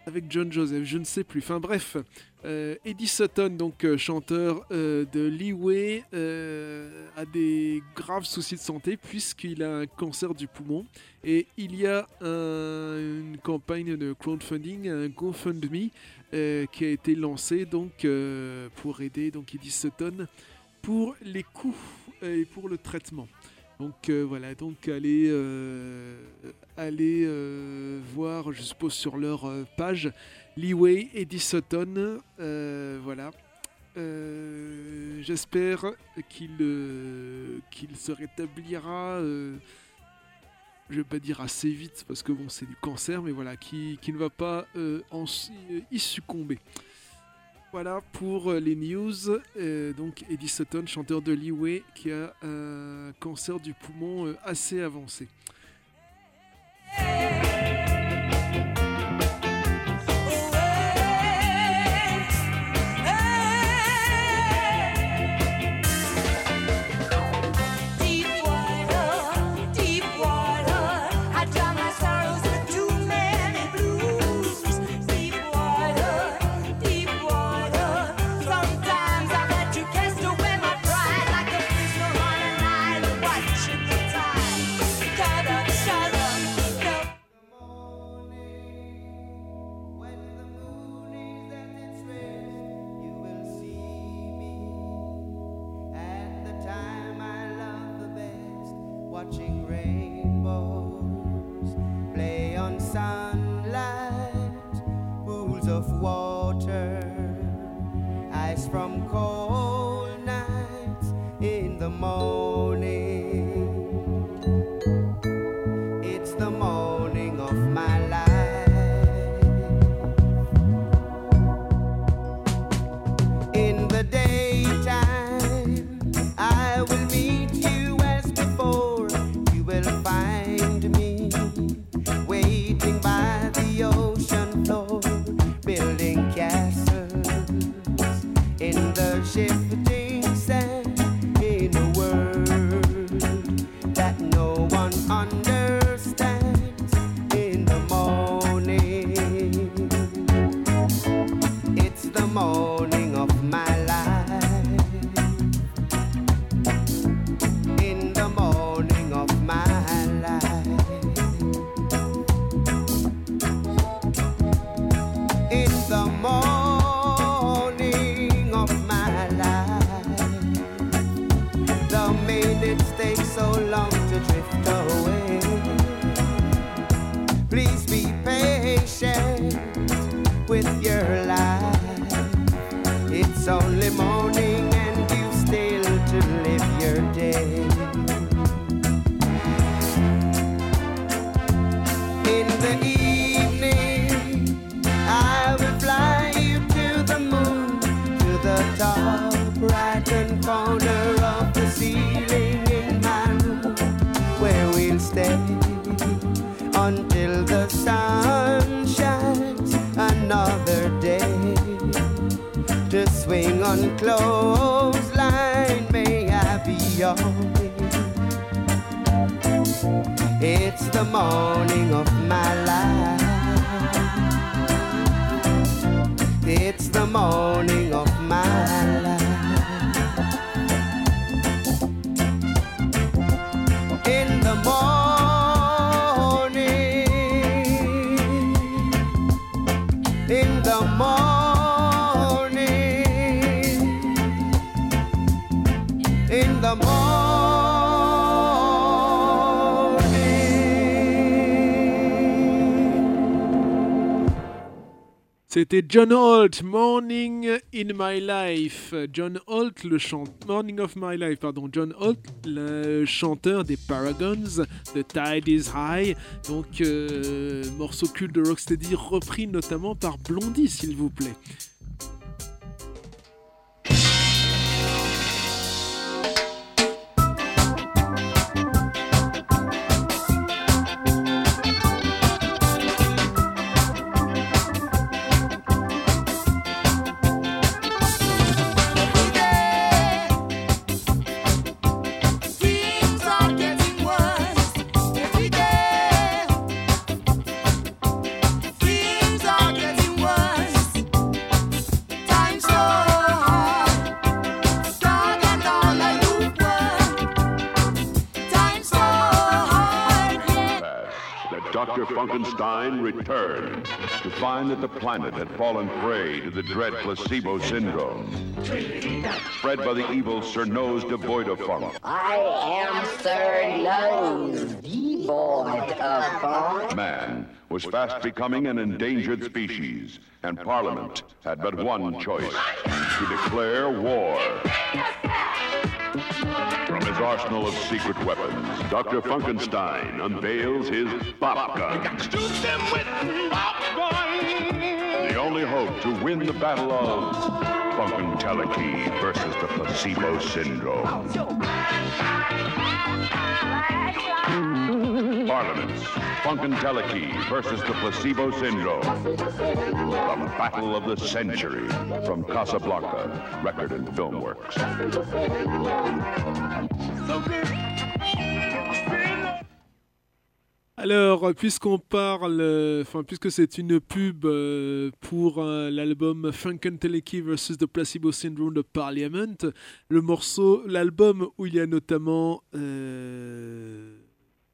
avec John Joseph, je ne sais plus. Enfin bref, Eddie Sutton, donc chanteur de Leeway, a des graves soucis de santé puisqu'il a un cancer du poumon et il y a un- une campagne de crowdfunding, un GoFundMe qui a été lancé donc pour aider donc Eddie Sutton pour les coûts et pour le traitement. Donc euh, voilà, donc allez, euh, euh, voir, je suppose, sur leur euh, page Leeway Eddie Sutton. euh, voilà. Euh, J'espère qu'il euh, se rétablira. euh, je vais pas dire assez vite parce que bon c'est du cancer, mais voilà, qui, ne va pas euh, y succomber. Voilà pour euh, les news. Euh, donc Eddie Sutton, chanteur de Leeway, qui a un cancer du poumon euh, assez avancé. The morning of my life. It's the morning C'était John Holt, Morning in My Life. John Holt, le chanteur. Des Paragons, The Tide is High. Donc, euh, morceau culte de Rocksteady, repris notamment par Blondie, s'il vous plaît. Funkenstein returned to find that the planet had fallen prey to the dread placebo syndrome, spread by the evil Sir Nose devoid of funk. I am Sir Nose, devoid of. Man was fast becoming an endangered species, and Parliament had but one choice to declare war. From his arsenal of secret weapons, Dr. Funkenstein unveils his bop gun. The only hope to win the battle of Funkenteleki versus the placebo syndrome. Parliament's Funkenteleki versus the placebo syndrome. The battle of the century from Casablanca Record and Film Works. Alors, puisqu'on parle, enfin, puisque c'est une pub euh, pour euh, l'album Funkenteleki vs. The Placebo Syndrome de Parliament, le morceau, l'album où il y a notamment euh,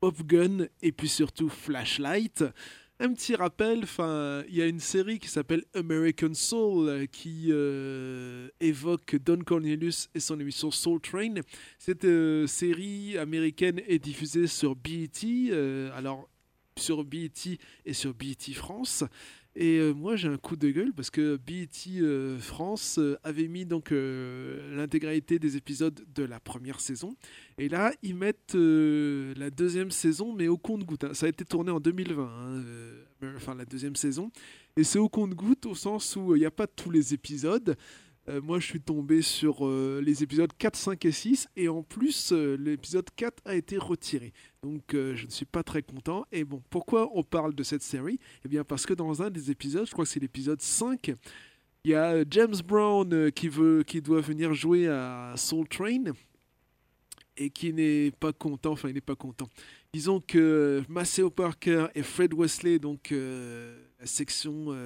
Pop Gun et puis surtout Flashlight. Un petit rappel, il y a une série qui s'appelle American Soul euh, qui euh, évoque Don Cornelius et son émission Soul Train. Cette euh, série américaine est diffusée sur BET, alors sur BET et sur BET France. Et euh, moi j'ai un coup de gueule parce que BET euh, France euh, avait mis donc l'intégralité des épisodes de la première saison. Et là ils mettent la deuxième saison mais au compte-goutte. hein. Ça a été tourné en 2020, hein, enfin la deuxième saison. Et c'est au compte-goutte au sens où il n'y a pas tous les épisodes. Euh, moi, je suis tombé sur euh, les épisodes 4, 5 et 6, et en plus, euh, l'épisode 4 a été retiré. Donc, je ne suis pas très content. Et bon, pourquoi on parle de cette série? Eh bien, parce que dans un des épisodes, je crois que c'est l'épisode 5, il y a James Brown qui, veut, qui doit venir jouer à Soul Train et qui n'est pas content, enfin il n'est pas content. Disons que Maceo Parker et Fred Wesley, donc la section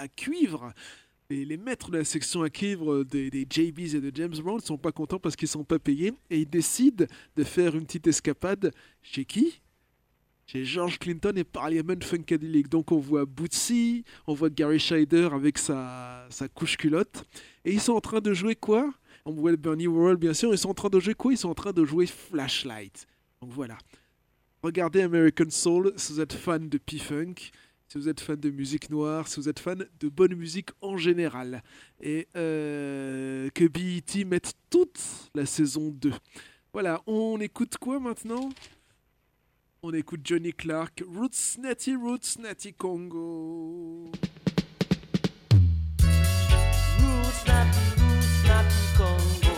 à cuivre, les, maîtres de la section à cuivre des, des JBs et de James Brown ne sont pas contents parce qu'ils ne sont pas payés et ils décident de faire une petite escapade chez qui? Chez George Clinton et Parliament Funkadelic. Donc on voit Bootsy, on voit Gary Scheider avec sa, sa couche culotte. Et ils sont en train de jouer quoi? On voit Bernie Worrell bien sûr. Ils sont en train de jouer quoi? Ils sont en train de jouer Flashlight. Donc voilà. Regardez American Soul si vous êtes fan de P-Funk, si vous êtes fan de musique noire, si vous êtes fan de bonne musique en général. Et euh, que BET mette toute la saison 2. Voilà, on écoute quoi maintenant? On écoute Johnny Clark, Roots Natty Roots Natty Congo. Roots natty, roots natty Congo.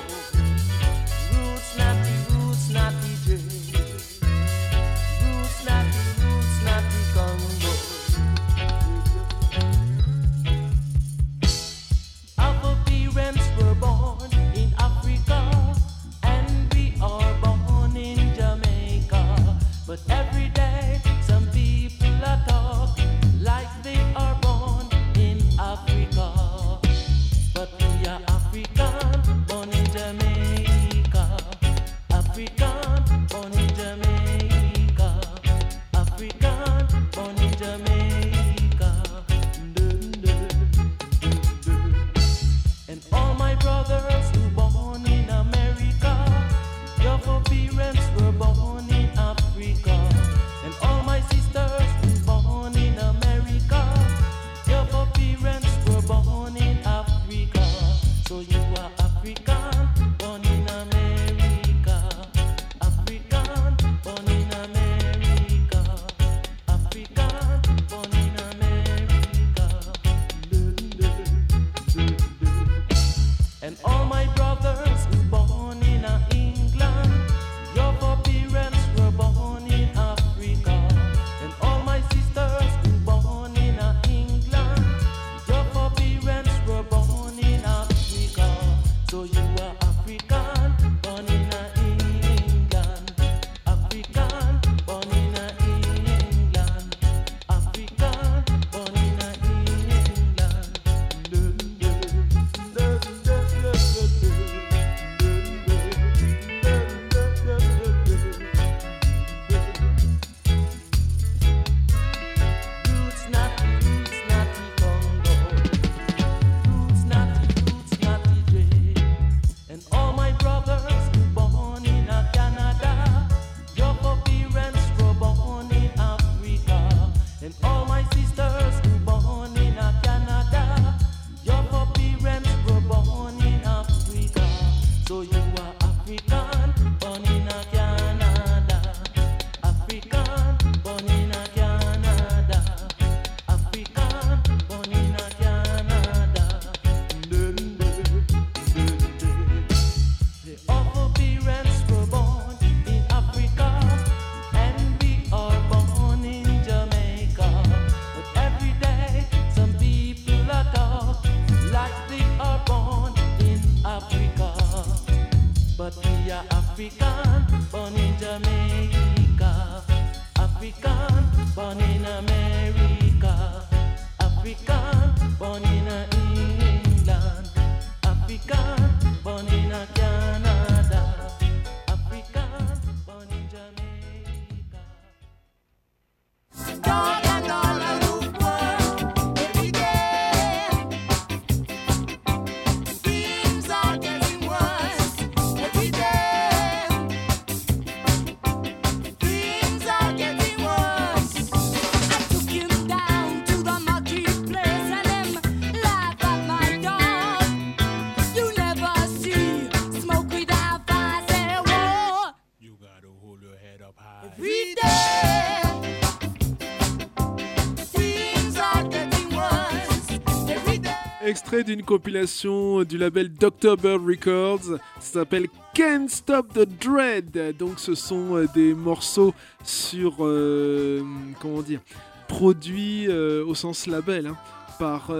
D'une compilation du label Dr. Bird Records. Ça s'appelle Can't Stop the Dread. Donc ce sont euh, des morceaux sur... euh, comment dire Produits euh, au sens label. hein, par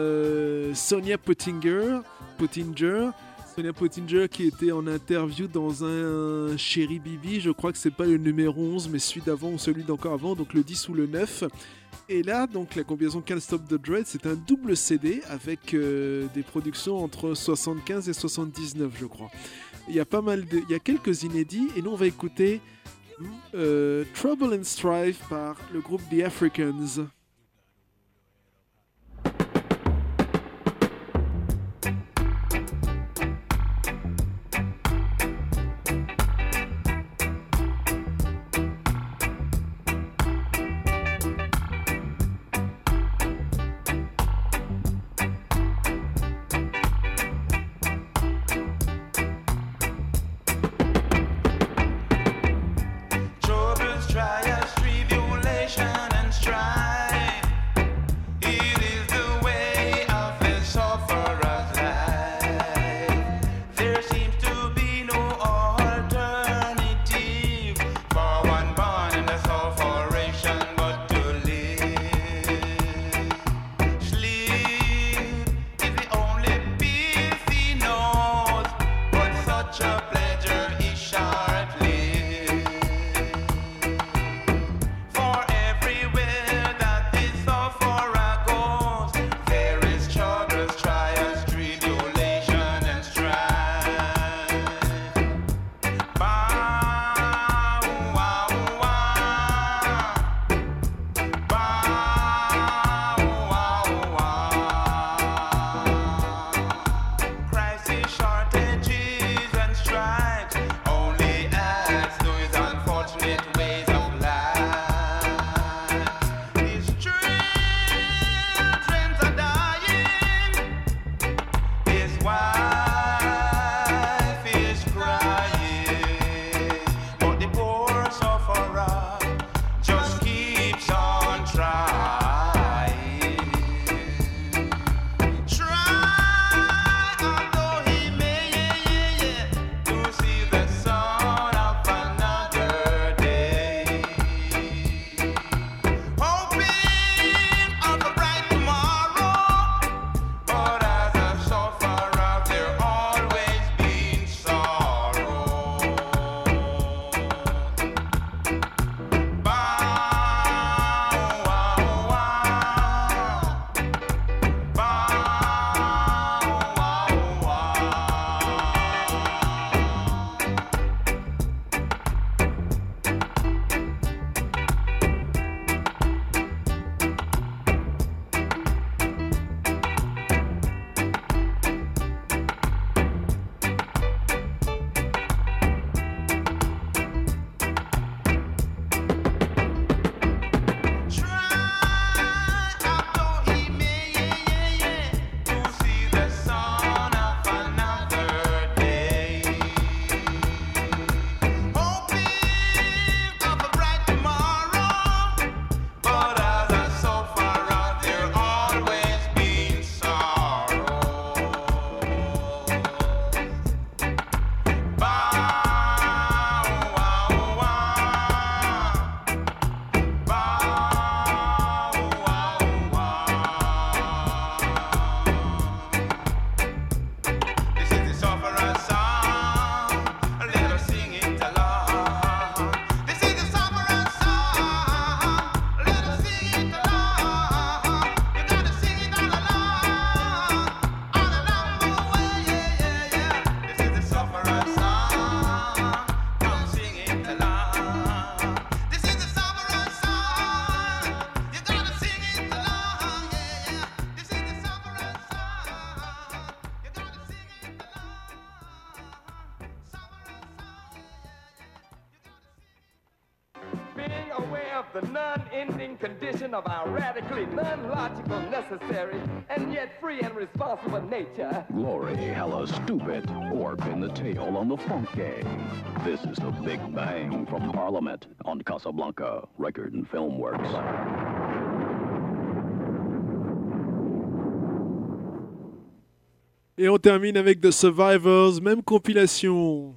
Sonia Pottinger. Pottinger. Sonia Pottinger qui était en interview dans un Chéri Bibi. Je crois que c'est pas le numéro 11 mais celui d'avant ou celui d'encore avant. Donc le 10 ou le 9. Et là, donc, la combinaison Can't Stop the Dread, c'est un double CD avec euh, des productions entre 75 et 79, je crois. Il y a pas mal de, il y a quelques inédits et nous on va écouter euh, Trouble and Strife par le groupe The Africans. Radically non-logical, necessary, and yet free and responsible nature. Glory, hella stupid, or in the tail on the funk gang. This is the Big Bang from Parliament on Casablanca Record and Film Works. Et on termine avec The Survivors, même compilation.